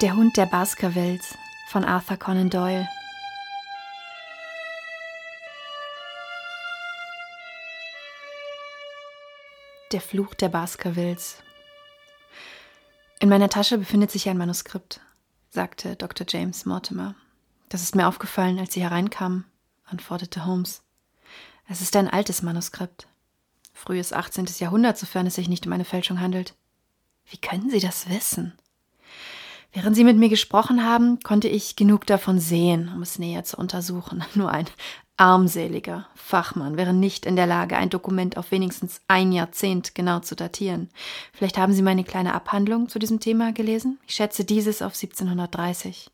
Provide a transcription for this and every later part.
Der Hund der Baskervilles von Arthur Conan Doyle. Der Fluch der Baskervilles. In meiner Tasche befindet sich ein Manuskript, sagte Dr. James Mortimer. Das ist mir aufgefallen, als Sie hereinkamen, antwortete Holmes. Es ist ein altes Manuskript. Frühes 18. Jahrhundert, sofern es sich nicht um eine Fälschung handelt. Wie können Sie das wissen? Während Sie mit mir gesprochen haben, konnte ich genug davon sehen, um es näher zu untersuchen. Nur ein armseliger Fachmann wäre nicht in der Lage, ein Dokument auf wenigstens ein Jahrzehnt genau zu datieren. Vielleicht haben Sie meine kleine Abhandlung zu diesem Thema gelesen? Ich schätze dieses auf 1730.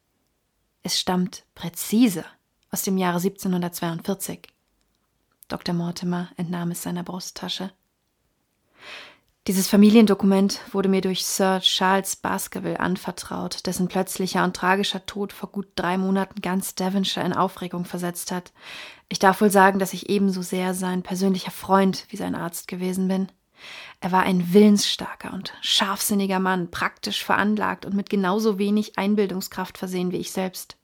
Es stammt präzise aus dem Jahre 1742. Dr. Mortimer entnahm es seiner Brusttasche. Dieses Familiendokument wurde mir durch Sir Charles Baskerville anvertraut, dessen plötzlicher und tragischer Tod vor gut drei Monaten ganz Devonshire in Aufregung versetzt hat. Ich darf wohl sagen, dass ich ebenso sehr sein persönlicher Freund wie sein Arzt gewesen bin. Er war ein willensstarker und scharfsinniger Mann, praktisch veranlagt und mit genauso wenig Einbildungskraft versehen wie ich selbst.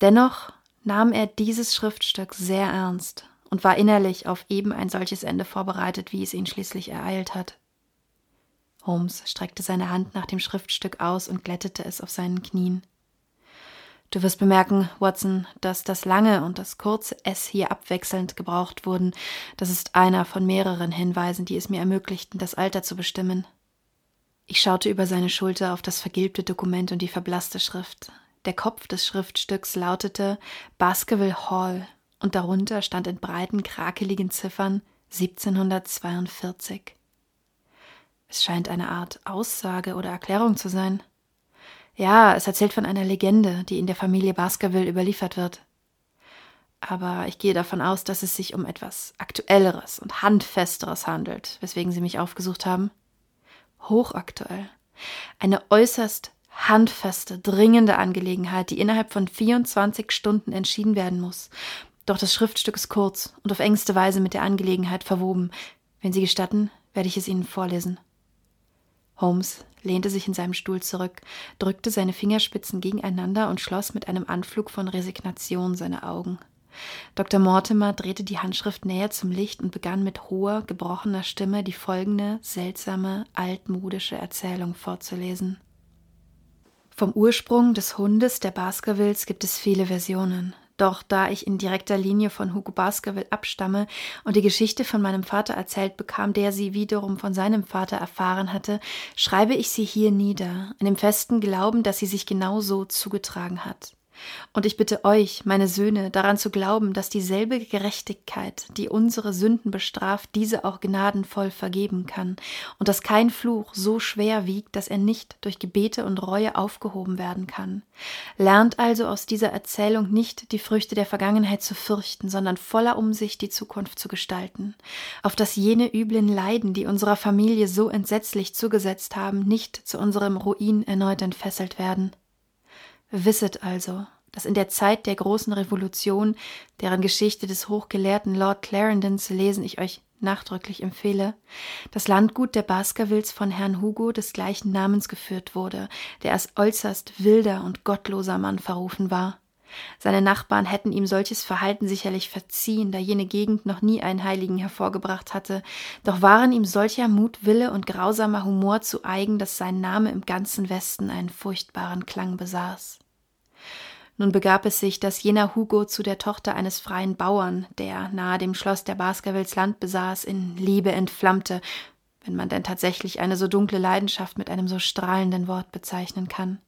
Dennoch nahm er dieses Schriftstück sehr ernst und war innerlich auf eben ein solches Ende vorbereitet, wie es ihn schließlich ereilt hat. Holmes streckte seine Hand nach dem Schriftstück aus und glättete es auf seinen Knien. Du wirst bemerken, Watson, dass das lange und das kurze S hier abwechselnd gebraucht wurden. Das ist einer von mehreren Hinweisen, die es mir ermöglichten, das Alter zu bestimmen. Ich schaute über seine Schulter auf das vergilbte Dokument und die verblasste Schrift. Der Kopf des Schriftstücks lautete Baskerville Hall und darunter stand in breiten, krakeligen Ziffern 1742. Es scheint eine Art Aussage oder Erklärung zu sein. Ja, es erzählt von einer Legende, die in der Familie Baskerville überliefert wird. Aber ich gehe davon aus, dass es sich um etwas Aktuelleres und Handfesteres handelt, weswegen Sie mich aufgesucht haben. Hochaktuell. Eine äußerst handfeste, dringende Angelegenheit, die innerhalb von 24 Stunden entschieden werden muss. Doch das Schriftstück ist kurz und auf engste Weise mit der Angelegenheit verwoben. Wenn Sie gestatten, werde ich es Ihnen vorlesen. Holmes lehnte sich in seinem Stuhl zurück, drückte seine Fingerspitzen gegeneinander und schloss mit einem Anflug von Resignation seine Augen. Dr. Mortimer drehte die Handschrift näher zum Licht und begann mit hoher, gebrochener Stimme die folgende seltsame, altmodische Erzählung vorzulesen. Vom Ursprung des Hundes der Baskervilles gibt es viele Versionen. Doch da ich in direkter Linie von Hugo Baskerville abstamme und die Geschichte von meinem Vater erzählt bekam, der sie wiederum von seinem Vater erfahren hatte, schreibe ich sie hier nieder, in dem festen Glauben, dass sie sich genau so zugetragen hat. Und ich bitte euch, meine Söhne, daran zu glauben, dass dieselbe Gerechtigkeit, die unsere Sünden bestraft, diese auch gnadenvoll vergeben kann, und dass kein Fluch so schwer wiegt, dass er nicht durch Gebete und Reue aufgehoben werden kann. Lernt also aus dieser Erzählung nicht die Früchte der Vergangenheit zu fürchten, sondern voller Umsicht die Zukunft zu gestalten, auf dass jene üblen Leiden, die unserer Familie so entsetzlich zugesetzt haben, nicht zu unserem Ruin erneut entfesselt werden. Wisset also, dass in der Zeit der großen Revolution, deren Geschichte des hochgelehrten Lord Clarendon zu lesen ich euch nachdrücklich empfehle, das Landgut der Baskervilles von Herrn Hugo des gleichen Namens geführt wurde, der als äußerst wilder und gottloser Mann verrufen war. Seine Nachbarn hätten ihm solches Verhalten sicherlich verziehen, da jene Gegend noch nie einen Heiligen hervorgebracht hatte, doch waren ihm solcher Mutwille und grausamer Humor zu eigen, dass sein Name im ganzen Westen einen furchtbaren Klang besaß. Nun begab es sich, dass jener Hugo zu der Tochter eines freien Bauern, der nahe dem Schloss der Baskervilles Land besaß, in Liebe entflammte, wenn man denn tatsächlich eine so dunkle Leidenschaft mit einem so strahlenden Wort bezeichnen kann.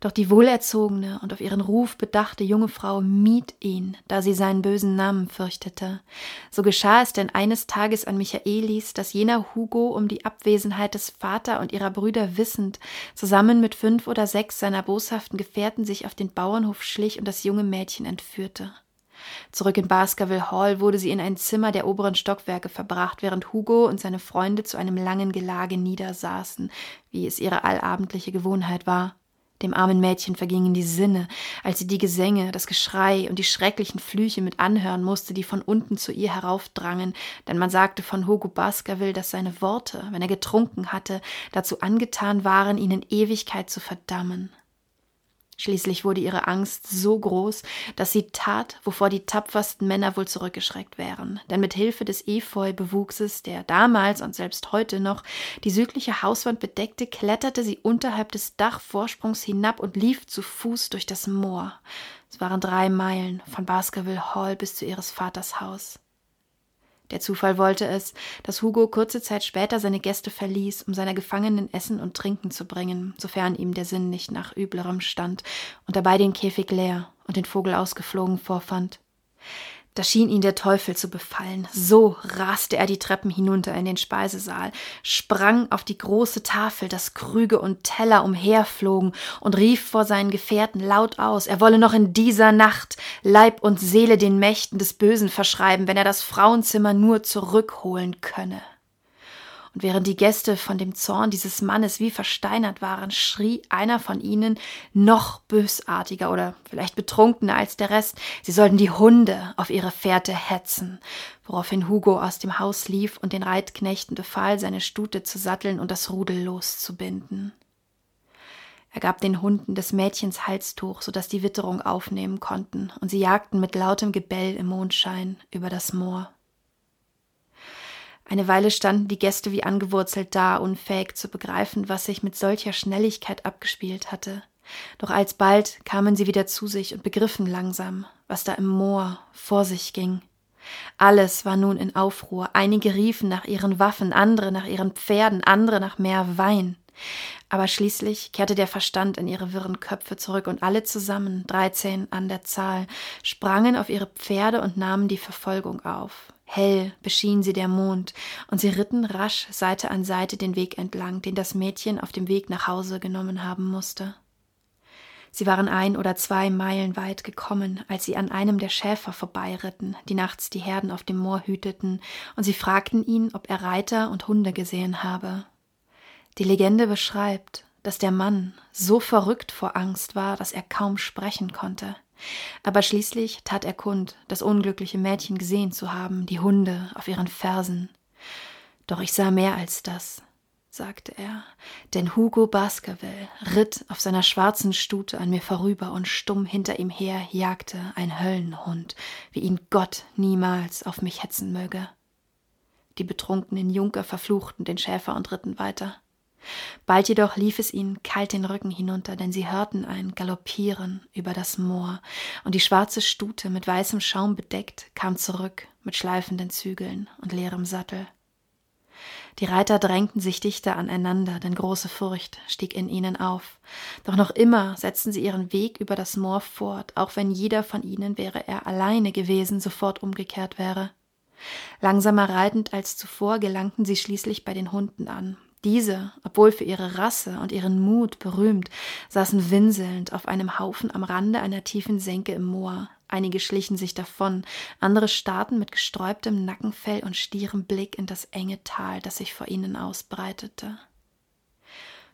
Doch die wohlerzogene und auf ihren Ruf bedachte junge Frau mied ihn, da sie seinen bösen Namen fürchtete. So geschah es denn eines Tages an Michaelis, dass jener Hugo um die Abwesenheit des Vater und ihrer Brüder wissend, zusammen mit fünf oder sechs seiner boshaften Gefährten sich auf den Bauernhof schlich und das junge Mädchen entführte. Zurück in Baskerville Hall wurde sie in ein Zimmer der oberen Stockwerke verbracht, während Hugo und seine Freunde zu einem langen Gelage niedersaßen, wie es ihre allabendliche Gewohnheit war. Dem armen Mädchen vergingen die Sinne, als sie die Gesänge, das Geschrei und die schrecklichen Flüche mit anhören musste, die von unten zu ihr heraufdrangen, denn man sagte von Hugo Baskerville, dass seine Worte, wenn er getrunken hatte, dazu angetan waren, ihn in Ewigkeit zu verdammen. Schließlich wurde ihre Angst so groß, dass sie tat, wovor die tapfersten Männer wohl zurückgeschreckt wären. Denn mit Hilfe des Efeu-Bewuchses, der damals und selbst heute noch die südliche Hauswand bedeckte, kletterte sie unterhalb des Dachvorsprungs hinab und lief zu Fuß durch das Moor. Es waren drei Meilen von Baskerville Hall bis zu ihres Vaters Haus. Der Zufall wollte es, dass Hugo kurze Zeit später seine Gäste verließ, um seiner Gefangenen Essen und Trinken zu bringen, sofern ihm der Sinn nicht nach üblerem stand, und dabei den Käfig leer und den Vogel ausgeflogen vorfand. Da schien ihn der Teufel zu befallen. So raste er die Treppen hinunter in den Speisesaal, sprang auf die große Tafel, dass Krüge und Teller umherflogen, und rief vor seinen Gefährten laut aus, er wolle noch in dieser Nacht Leib und Seele den Mächten des Bösen verschreiben, wenn er das Frauenzimmer nur zurückholen könne. Und während die Gäste von dem Zorn dieses Mannes wie versteinert waren, schrie einer von ihnen noch bösartiger oder vielleicht betrunkener als der Rest, sie sollten die Hunde auf ihre Fährte hetzen, woraufhin Hugo aus dem Haus lief und den Reitknechten befahl, seine Stute zu satteln und das Rudel loszubinden. Er gab den Hunden des Mädchens Halstuch, so dass die Witterung aufnehmen konnten, und sie jagten mit lautem Gebell im Mondschein über das Moor. Eine Weile standen die Gäste wie angewurzelt da, unfähig zu begreifen, was sich mit solcher Schnelligkeit abgespielt hatte. Doch alsbald kamen sie wieder zu sich und begriffen langsam, was da im Moor vor sich ging. Alles war nun in Aufruhr. Einige riefen nach ihren Waffen, andere nach ihren Pferden, andere nach mehr Wein. Aber schließlich kehrte der Verstand in ihre wirren Köpfe zurück und alle zusammen, dreizehn an der Zahl, sprangen auf ihre Pferde und nahmen die Verfolgung auf. Hell beschien sie der Mond, und sie ritten rasch Seite an Seite den Weg entlang, den das Mädchen auf dem Weg nach Hause genommen haben musste. Sie waren ein oder zwei Meilen weit gekommen, als sie an einem der Schäfer vorbeiritten, die nachts die Herden auf dem Moor hüteten, und sie fragten ihn, ob er Reiter und Hunde gesehen habe. Die Legende beschreibt, dass der Mann so verrückt vor Angst war, dass er kaum sprechen konnte. Aber schließlich tat er kund, das unglückliche Mädchen gesehen zu haben, die Hunde auf ihren Fersen. Doch ich sah mehr als das, sagte er, denn Hugo Baskerville ritt auf seiner schwarzen Stute an mir vorüber und stumm hinter ihm her jagte ein Höllenhund, wie ihn Gott niemals auf mich hetzen möge. Die betrunkenen Junker verfluchten den Schäfer und ritten weiter. Bald jedoch lief es ihnen kalt den Rücken hinunter, denn sie hörten ein Galoppieren über das Moor, und die schwarze Stute mit weißem Schaum bedeckt kam zurück mit schleifenden Zügeln und leerem Sattel. Die Reiter drängten sich dichter aneinander, denn große Furcht stieg in ihnen auf. Doch noch immer setzten sie ihren Weg über das Moor fort, auch wenn jeder von ihnen, wäre er alleine gewesen, sofort umgekehrt wäre. Langsamer reitend als zuvor gelangten sie schließlich bei den Hunden an, diese, obwohl für ihre Rasse und ihren Mut berühmt, saßen winselnd auf einem Haufen am Rande einer tiefen Senke im Moor. Einige schlichen sich davon, andere starrten mit gesträubtem Nackenfell und stierem Blick in das enge Tal, das sich vor ihnen ausbreitete.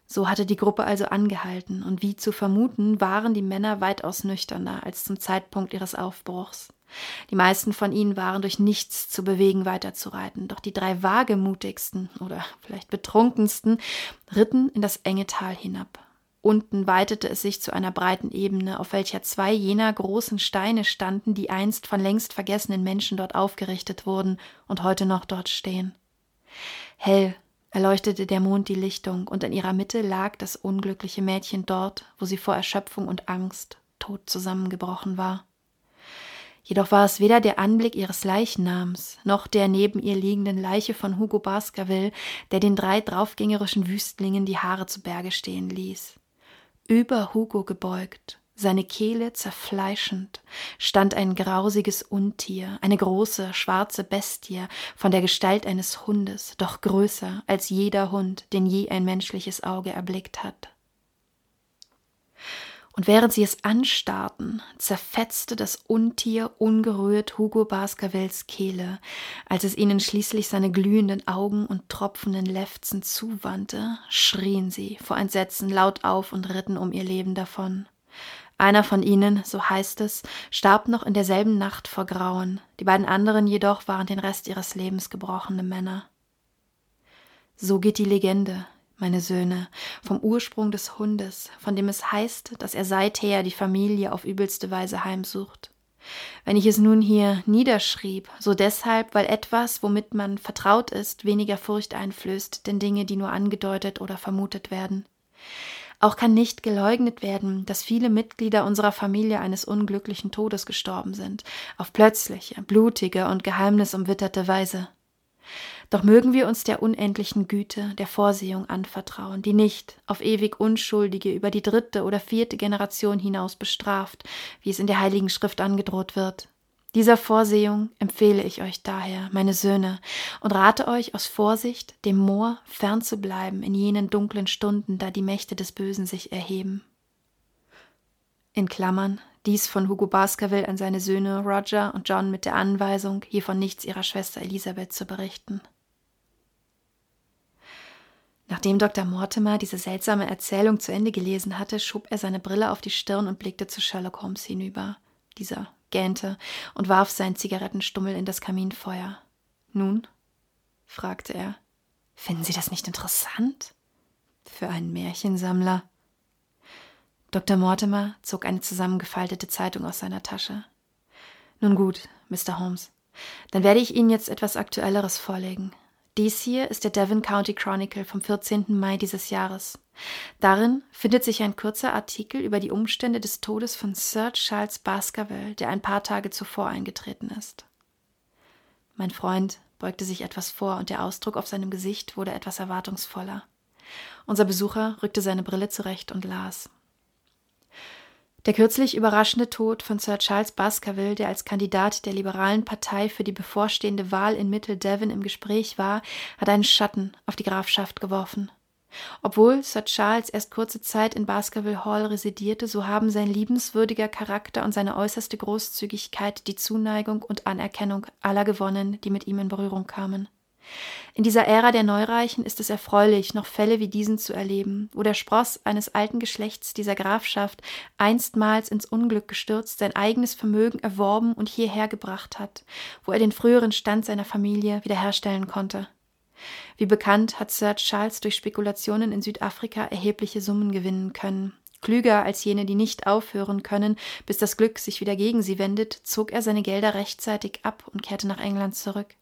So hatte die Gruppe also angehalten, und wie zu vermuten, waren die Männer weitaus nüchterner als zum Zeitpunkt ihres Aufbruchs. Die meisten von ihnen waren durch nichts zu bewegen, weiterzureiten, doch die drei wagemutigsten oder vielleicht betrunkensten ritten in das enge Tal hinab. Unten weitete es sich zu einer breiten Ebene, auf welcher zwei jener großen Steine standen, die einst von längst vergessenen Menschen dort aufgerichtet wurden und heute noch dort stehen. Hell erleuchtete der Mond die Lichtung, und in ihrer Mitte lag das unglückliche Mädchen dort, wo sie vor Erschöpfung und Angst tot zusammengebrochen war. Jedoch war es weder der Anblick ihres Leichnams noch der neben ihr liegenden Leiche von Hugo Baskerville, der den drei draufgängerischen Wüstlingen die Haare zu Berge stehen ließ. Über Hugo gebeugt, seine Kehle zerfleischend, stand ein grausiges Untier, eine große, schwarze Bestie von der Gestalt eines Hundes, doch größer als jeder Hund, den je ein menschliches Auge erblickt hat und während sie es anstarrten, zerfetzte das Untier ungerührt Hugo Baskervilles Kehle, als es ihnen schließlich seine glühenden Augen und tropfenden Lefzen zuwandte, schrien sie vor Entsetzen laut auf und ritten um ihr Leben davon. Einer von ihnen, so heißt es, starb noch in derselben Nacht vor Grauen, die beiden anderen jedoch waren den Rest ihres Lebens gebrochene Männer. So geht die Legende, meine Söhne, vom Ursprung des Hundes, von dem es heißt, dass er seither die Familie auf übelste Weise heimsucht. Wenn ich es nun hier niederschrieb, so deshalb, weil etwas, womit man vertraut ist, weniger Furcht einflößt, denn Dinge, die nur angedeutet oder vermutet werden. Auch kann nicht geleugnet werden, dass viele Mitglieder unserer Familie eines unglücklichen Todes gestorben sind, auf plötzliche, blutige und geheimnisumwitterte Weise. Doch mögen wir uns der unendlichen Güte der Vorsehung anvertrauen, die nicht auf ewig Unschuldige über die dritte oder vierte Generation hinaus bestraft, wie es in der Heiligen Schrift angedroht wird. Dieser Vorsehung empfehle ich euch daher, meine Söhne, und rate euch aus Vorsicht, dem Moor fernzubleiben in jenen dunklen Stunden, da die Mächte des Bösen sich erheben. In Klammern, dies von Hugo Baskerville an seine Söhne Roger und John mit der Anweisung, hier von nichts ihrer Schwester Elisabeth zu berichten. Nachdem Dr. Mortimer diese seltsame Erzählung zu Ende gelesen hatte, schob er seine Brille auf die Stirn und blickte zu Sherlock Holmes hinüber. Dieser gähnte und warf seinen Zigarettenstummel in das Kaminfeuer. Nun? fragte er. Finden Sie das nicht interessant? Für einen Märchensammler. Dr. Mortimer zog eine zusammengefaltete Zeitung aus seiner Tasche. Nun gut, Mr. Holmes, dann werde ich Ihnen jetzt etwas Aktuelleres vorlegen. Dies hier ist der Devon County Chronicle vom 14. Mai dieses Jahres. Darin findet sich ein kurzer Artikel über die Umstände des Todes von Sir Charles Baskerville, der ein paar Tage zuvor eingetreten ist. Mein Freund beugte sich etwas vor und der Ausdruck auf seinem Gesicht wurde etwas erwartungsvoller. Unser Besucher rückte seine Brille zurecht und las. Der kürzlich überraschende Tod von Sir Charles Baskerville, der als Kandidat der liberalen Partei für die bevorstehende Wahl in Mittel Devon im Gespräch war, hat einen Schatten auf die Grafschaft geworfen. Obwohl Sir Charles erst kurze Zeit in Baskerville Hall residierte, so haben sein liebenswürdiger Charakter und seine äußerste Großzügigkeit die Zuneigung und Anerkennung aller gewonnen, die mit ihm in Berührung kamen. In dieser Ära der Neureichen ist es erfreulich, noch Fälle wie diesen zu erleben, wo der Spross eines alten Geschlechts dieser Grafschaft einstmals ins Unglück gestürzt sein eigenes Vermögen erworben und hierher gebracht hat, wo er den früheren Stand seiner Familie wiederherstellen konnte. Wie bekannt hat Sir Charles durch Spekulationen in Südafrika erhebliche Summen gewinnen können. Klüger als jene, die nicht aufhören können, bis das Glück sich wieder gegen sie wendet, zog er seine Gelder rechtzeitig ab und kehrte nach England zurück.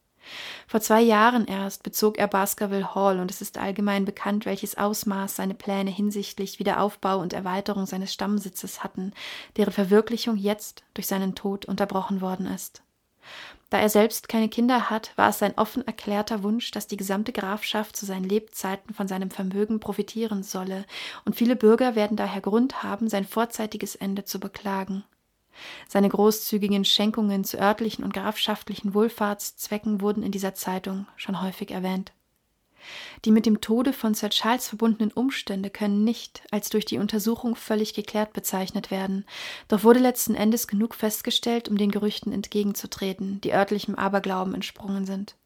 Vor zwei Jahren erst bezog er Baskerville Hall und es ist allgemein bekannt, welches Ausmaß seine Pläne hinsichtlich Wiederaufbau und Erweiterung seines Stammsitzes hatten, deren Verwirklichung jetzt durch seinen Tod unterbrochen worden ist. Da er selbst keine Kinder hat, war es sein offen erklärter Wunsch, dass die gesamte Grafschaft zu seinen Lebzeiten von seinem Vermögen profitieren solle, und viele Bürger werden daher Grund haben, sein vorzeitiges Ende zu beklagen. Seine großzügigen Schenkungen zu örtlichen und grafschaftlichen Wohlfahrtszwecken wurden in dieser Zeitung schon häufig erwähnt. Die mit dem Tode von Sir Charles verbundenen Umstände können nicht als durch die Untersuchung völlig geklärt bezeichnet werden, doch wurde letzten Endes genug festgestellt, um den Gerüchten entgegenzutreten, die örtlichem Aberglauben entsprungen sind.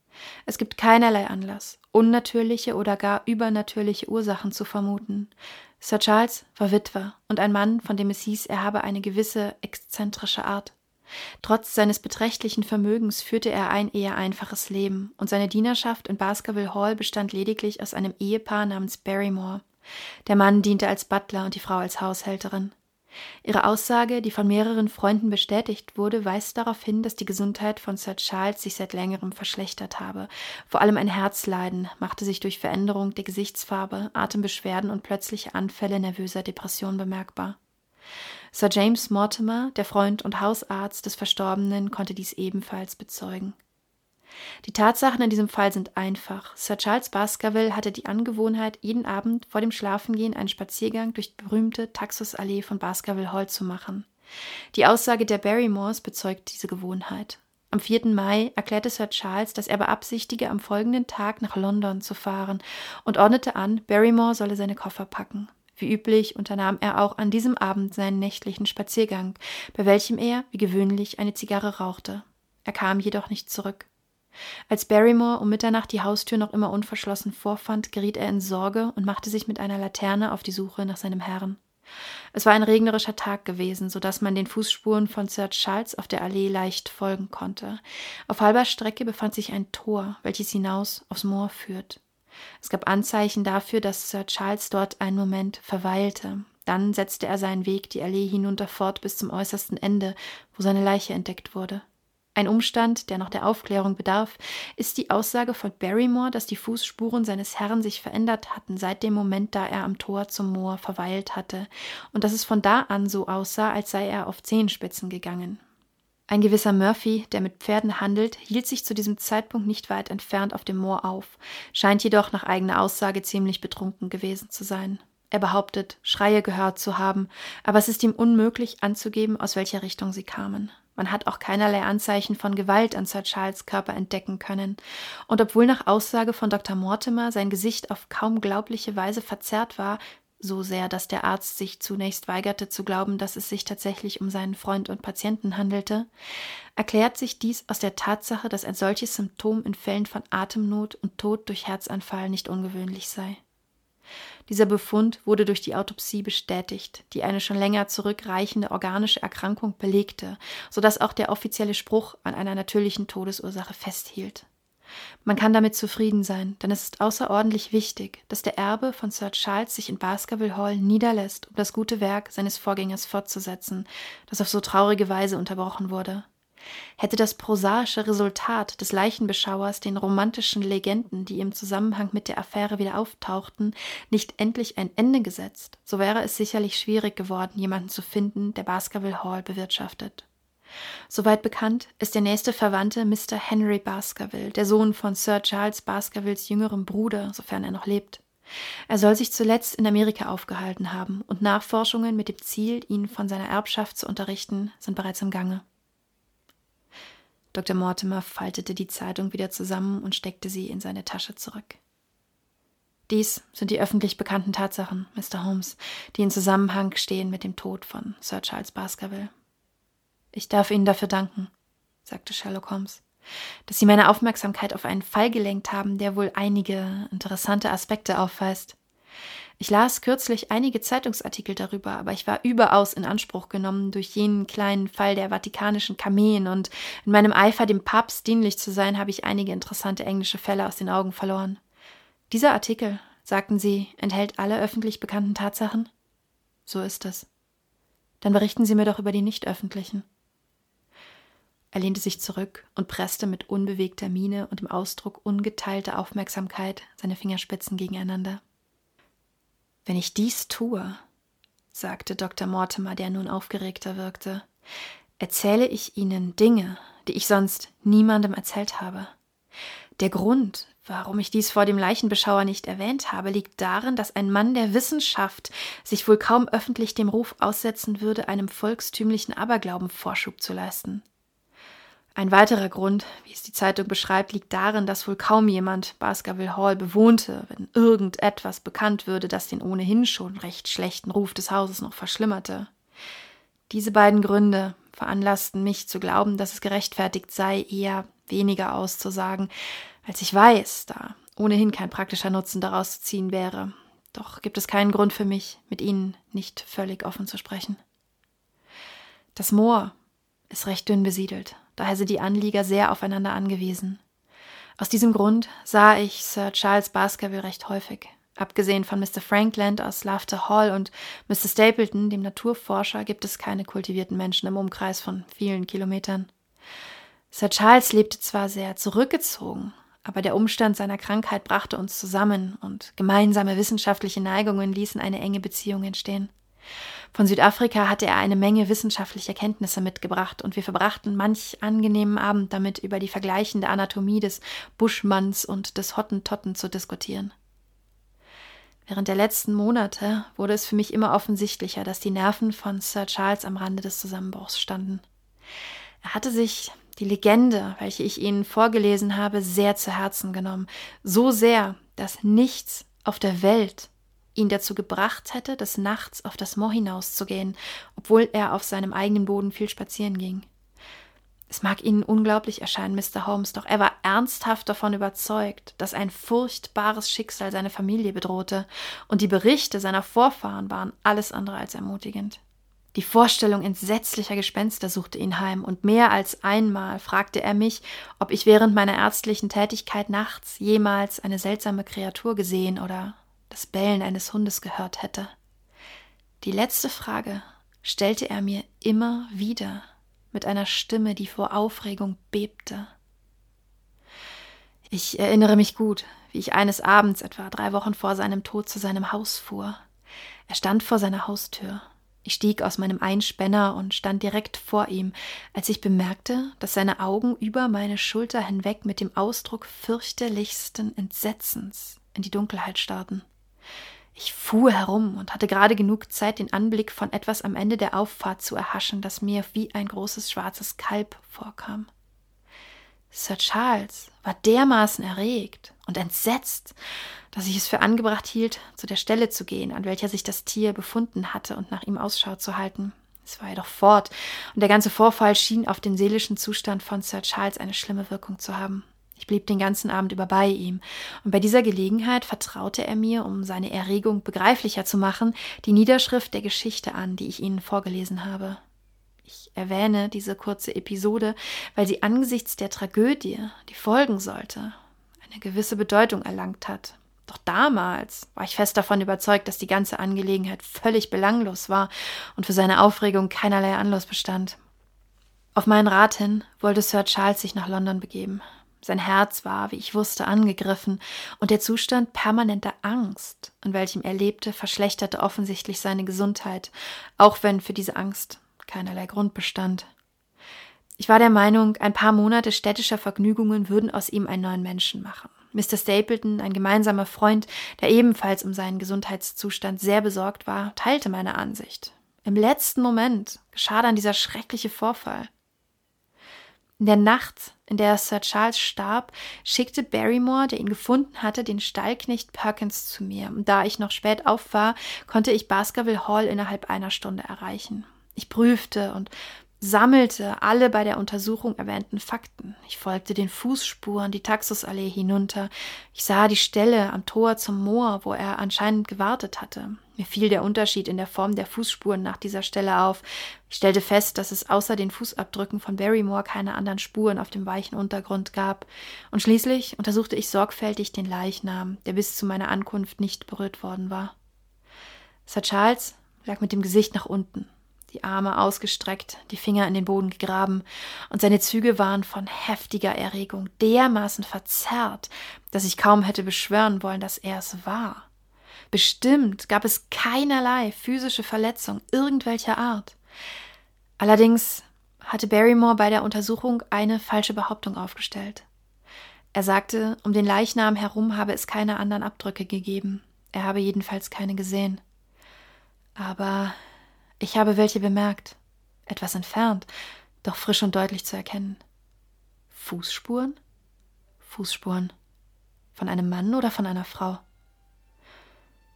Es gibt keinerlei Anlass, unnatürliche oder gar übernatürliche Ursachen zu vermuten. Sir Charles war Witwer und ein Mann, von dem es hieß, er habe eine gewisse exzentrische Art. Trotz seines beträchtlichen Vermögens führte er ein eher einfaches Leben, und seine Dienerschaft in Baskerville Hall bestand lediglich aus einem Ehepaar namens Barrymore. Der Mann diente als Butler und die Frau als Haushälterin. Ihre Aussage, die von mehreren Freunden bestätigt wurde, weist darauf hin, dass die Gesundheit von Sir Charles sich seit längerem verschlechtert habe. Vor allem ein Herzleiden machte sich durch Veränderung der Gesichtsfarbe, Atembeschwerden und plötzliche Anfälle nervöser Depression bemerkbar. Sir James Mortimer, der Freund und Hausarzt des Verstorbenen, konnte dies ebenfalls bezeugen. Die Tatsachen in diesem Fall sind einfach. Sir Charles Baskerville hatte die Angewohnheit, jeden Abend vor dem Schlafengehen einen Spaziergang durch die berühmte Taxusallee von Baskerville Hall zu machen. Die Aussage der Barrymores bezeugt diese Gewohnheit. Am 4. Mai erklärte Sir Charles, dass er beabsichtige, am folgenden Tag nach London zu fahren und ordnete an, Barrymore solle seine Koffer packen. Wie üblich unternahm er auch an diesem Abend seinen nächtlichen Spaziergang, bei welchem er, wie gewöhnlich, eine Zigarre rauchte. Er kam jedoch nicht zurück. Als Barrymore um Mitternacht die Haustür noch immer unverschlossen vorfand, geriet er in Sorge und machte sich mit einer Laterne auf die Suche nach seinem Herrn. Es war ein regnerischer Tag gewesen, so dass man den Fußspuren von Sir Charles auf der Allee leicht folgen konnte. Auf halber Strecke befand sich ein Tor, welches hinaus aufs Moor führt. Es gab Anzeichen dafür, dass Sir Charles dort einen Moment verweilte. Dann setzte er seinen Weg die Allee hinunter fort bis zum äußersten Ende, wo seine Leiche entdeckt wurde. Ein Umstand, der noch der Aufklärung bedarf, ist die Aussage von Barrymore, dass die Fußspuren seines Herrn sich verändert hatten seit dem Moment, da er am Tor zum Moor verweilt hatte, und dass es von da an so aussah, als sei er auf Zehenspitzen gegangen. Ein gewisser Murphy, der mit Pferden handelt, hielt sich zu diesem Zeitpunkt nicht weit entfernt auf dem Moor auf, scheint jedoch nach eigener Aussage ziemlich betrunken gewesen zu sein. Er behauptet, Schreie gehört zu haben, aber es ist ihm unmöglich anzugeben, aus welcher Richtung sie kamen. Man hat auch keinerlei Anzeichen von Gewalt an Sir Charles Körper entdecken können, und obwohl nach Aussage von Dr. Mortimer sein Gesicht auf kaum glaubliche Weise verzerrt war, so sehr, dass der Arzt sich zunächst weigerte zu glauben, dass es sich tatsächlich um seinen Freund und Patienten handelte, erklärt sich dies aus der Tatsache, dass ein solches Symptom in Fällen von Atemnot und Tod durch Herzanfall nicht ungewöhnlich sei. Dieser Befund wurde durch die Autopsie bestätigt, die eine schon länger zurückreichende organische Erkrankung belegte, so dass auch der offizielle Spruch an einer natürlichen Todesursache festhielt. Man kann damit zufrieden sein, denn es ist außerordentlich wichtig, dass der Erbe von Sir Charles sich in Baskerville Hall niederlässt, um das gute Werk seines Vorgängers fortzusetzen, das auf so traurige Weise unterbrochen wurde. Hätte das prosaische Resultat des Leichenbeschauers den romantischen Legenden, die im Zusammenhang mit der Affäre wieder auftauchten, nicht endlich ein Ende gesetzt, so wäre es sicherlich schwierig geworden, jemanden zu finden, der Baskerville Hall bewirtschaftet. Soweit bekannt ist der nächste Verwandte Mr. Henry Baskerville, der Sohn von Sir Charles Baskervilles jüngerem Bruder, sofern er noch lebt. Er soll sich zuletzt in Amerika aufgehalten haben, und Nachforschungen mit dem Ziel, ihn von seiner Erbschaft zu unterrichten, sind bereits im Gange. Dr. Mortimer faltete die Zeitung wieder zusammen und steckte sie in seine Tasche zurück. Dies sind die öffentlich bekannten Tatsachen, Mr. Holmes, die in Zusammenhang stehen mit dem Tod von Sir Charles Baskerville. Ich darf Ihnen dafür danken, sagte Sherlock Holmes, dass Sie meine Aufmerksamkeit auf einen Fall gelenkt haben, der wohl einige interessante Aspekte aufweist. Ich las kürzlich einige Zeitungsartikel darüber, aber ich war überaus in Anspruch genommen durch jenen kleinen Fall der vatikanischen Kameen und in meinem Eifer, dem Papst dienlich zu sein, habe ich einige interessante englische Fälle aus den Augen verloren. Dieser Artikel, sagten Sie, enthält alle öffentlich bekannten Tatsachen? So ist es. Dann berichten Sie mir doch über die nicht öffentlichen. Er lehnte sich zurück und presste mit unbewegter Miene und im Ausdruck ungeteilter Aufmerksamkeit seine Fingerspitzen gegeneinander. Wenn ich dies tue, sagte Dr. Mortimer, der nun aufgeregter wirkte, erzähle ich Ihnen Dinge, die ich sonst niemandem erzählt habe. Der Grund, warum ich dies vor dem Leichenbeschauer nicht erwähnt habe, liegt darin, dass ein Mann der Wissenschaft sich wohl kaum öffentlich dem Ruf aussetzen würde, einem volkstümlichen Aberglauben Vorschub zu leisten. Ein weiterer Grund, wie es die Zeitung beschreibt, liegt darin, dass wohl kaum jemand Baskerville Hall bewohnte, wenn irgendetwas bekannt würde, das den ohnehin schon recht schlechten Ruf des Hauses noch verschlimmerte. Diese beiden Gründe veranlassten mich zu glauben, dass es gerechtfertigt sei, eher weniger auszusagen, als ich weiß, da ohnehin kein praktischer Nutzen daraus zu ziehen wäre. Doch gibt es keinen Grund für mich, mit Ihnen nicht völlig offen zu sprechen. Das Moor ist recht dünn besiedelt daher sind die Anlieger sehr aufeinander angewiesen. Aus diesem Grund sah ich Sir Charles Baskerville recht häufig. Abgesehen von Mr. Frankland aus Laughter Hall und Mr. Stapleton, dem Naturforscher, gibt es keine kultivierten Menschen im Umkreis von vielen Kilometern. Sir Charles lebte zwar sehr zurückgezogen, aber der Umstand seiner Krankheit brachte uns zusammen und gemeinsame wissenschaftliche Neigungen ließen eine enge Beziehung entstehen. Von Südafrika hatte er eine Menge wissenschaftlicher Kenntnisse mitgebracht und wir verbrachten manch angenehmen Abend damit, über die vergleichende Anatomie des Buschmanns und des Hottentotten zu diskutieren. Während der letzten Monate wurde es für mich immer offensichtlicher, dass die Nerven von Sir Charles am Rande des Zusammenbruchs standen. Er hatte sich die Legende, welche ich Ihnen vorgelesen habe, sehr zu Herzen genommen, so sehr, dass nichts auf der Welt ihn dazu gebracht hätte, des Nachts auf das Moor hinauszugehen, obwohl er auf seinem eigenen Boden viel spazieren ging. Es mag Ihnen unglaublich erscheinen, Mr. Holmes, doch er war ernsthaft davon überzeugt, dass ein furchtbares Schicksal seine Familie bedrohte, und die Berichte seiner Vorfahren waren alles andere als ermutigend. Die Vorstellung entsetzlicher Gespenster suchte ihn heim, und mehr als einmal fragte er mich, ob ich während meiner ärztlichen Tätigkeit nachts jemals eine seltsame Kreatur gesehen oder das Bellen eines Hundes gehört hätte. Die letzte Frage stellte er mir immer wieder mit einer Stimme, die vor Aufregung bebte. Ich erinnere mich gut, wie ich eines Abends etwa drei Wochen vor seinem Tod zu seinem Haus fuhr. Er stand vor seiner Haustür. Ich stieg aus meinem Einspänner und stand direkt vor ihm, als ich bemerkte, dass seine Augen über meine Schulter hinweg mit dem Ausdruck fürchterlichsten Entsetzens in die Dunkelheit starrten. Ich fuhr herum und hatte gerade genug Zeit, den Anblick von etwas am Ende der Auffahrt zu erhaschen, das mir wie ein großes schwarzes Kalb vorkam. Sir Charles war dermaßen erregt und entsetzt, dass ich es für angebracht hielt, zu der Stelle zu gehen, an welcher sich das Tier befunden hatte und nach ihm Ausschau zu halten. Es war jedoch fort, und der ganze Vorfall schien auf den seelischen Zustand von Sir Charles eine schlimme Wirkung zu haben. Ich blieb den ganzen Abend über bei ihm, und bei dieser Gelegenheit vertraute er mir, um seine Erregung begreiflicher zu machen, die Niederschrift der Geschichte an, die ich Ihnen vorgelesen habe. Ich erwähne diese kurze Episode, weil sie angesichts der Tragödie, die folgen sollte, eine gewisse Bedeutung erlangt hat. Doch damals war ich fest davon überzeugt, dass die ganze Angelegenheit völlig belanglos war und für seine Aufregung keinerlei Anlass bestand. Auf meinen Rat hin wollte Sir Charles sich nach London begeben. Sein Herz war, wie ich wusste, angegriffen, und der Zustand permanenter Angst, in welchem er lebte, verschlechterte offensichtlich seine Gesundheit, auch wenn für diese Angst keinerlei Grund bestand. Ich war der Meinung, ein paar Monate städtischer Vergnügungen würden aus ihm einen neuen Menschen machen. Mr. Stapleton, ein gemeinsamer Freund, der ebenfalls um seinen Gesundheitszustand sehr besorgt war, teilte meine Ansicht. Im letzten Moment geschah dann dieser schreckliche Vorfall. In der Nacht, in der Sir Charles starb, schickte Barrymore, der ihn gefunden hatte, den Stallknecht Perkins zu mir. Und da ich noch spät auf war, konnte ich Baskerville Hall innerhalb einer Stunde erreichen. Ich prüfte und sammelte alle bei der Untersuchung erwähnten Fakten. Ich folgte den Fußspuren die Taxusallee hinunter. Ich sah die Stelle am Tor zum Moor, wo er anscheinend gewartet hatte. Mir fiel der Unterschied in der Form der Fußspuren nach dieser Stelle auf. Ich stellte fest, dass es außer den Fußabdrücken von Barrymore keine anderen Spuren auf dem weichen Untergrund gab. Und schließlich untersuchte ich sorgfältig den Leichnam, der bis zu meiner Ankunft nicht berührt worden war. Sir Charles lag mit dem Gesicht nach unten die Arme ausgestreckt, die Finger in den Boden gegraben, und seine Züge waren von heftiger Erregung dermaßen verzerrt, dass ich kaum hätte beschwören wollen, dass er es war. Bestimmt gab es keinerlei physische Verletzung irgendwelcher Art. Allerdings hatte Barrymore bei der Untersuchung eine falsche Behauptung aufgestellt. Er sagte, um den Leichnam herum habe es keine anderen Abdrücke gegeben. Er habe jedenfalls keine gesehen. Aber ich habe welche bemerkt, etwas entfernt, doch frisch und deutlich zu erkennen. Fußspuren? Fußspuren. Von einem Mann oder von einer Frau?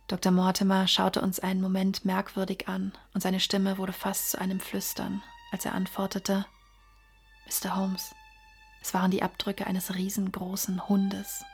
Dr. Mortimer schaute uns einen Moment merkwürdig an, und seine Stimme wurde fast zu einem Flüstern, als er antwortete Mr. Holmes, es waren die Abdrücke eines riesengroßen Hundes.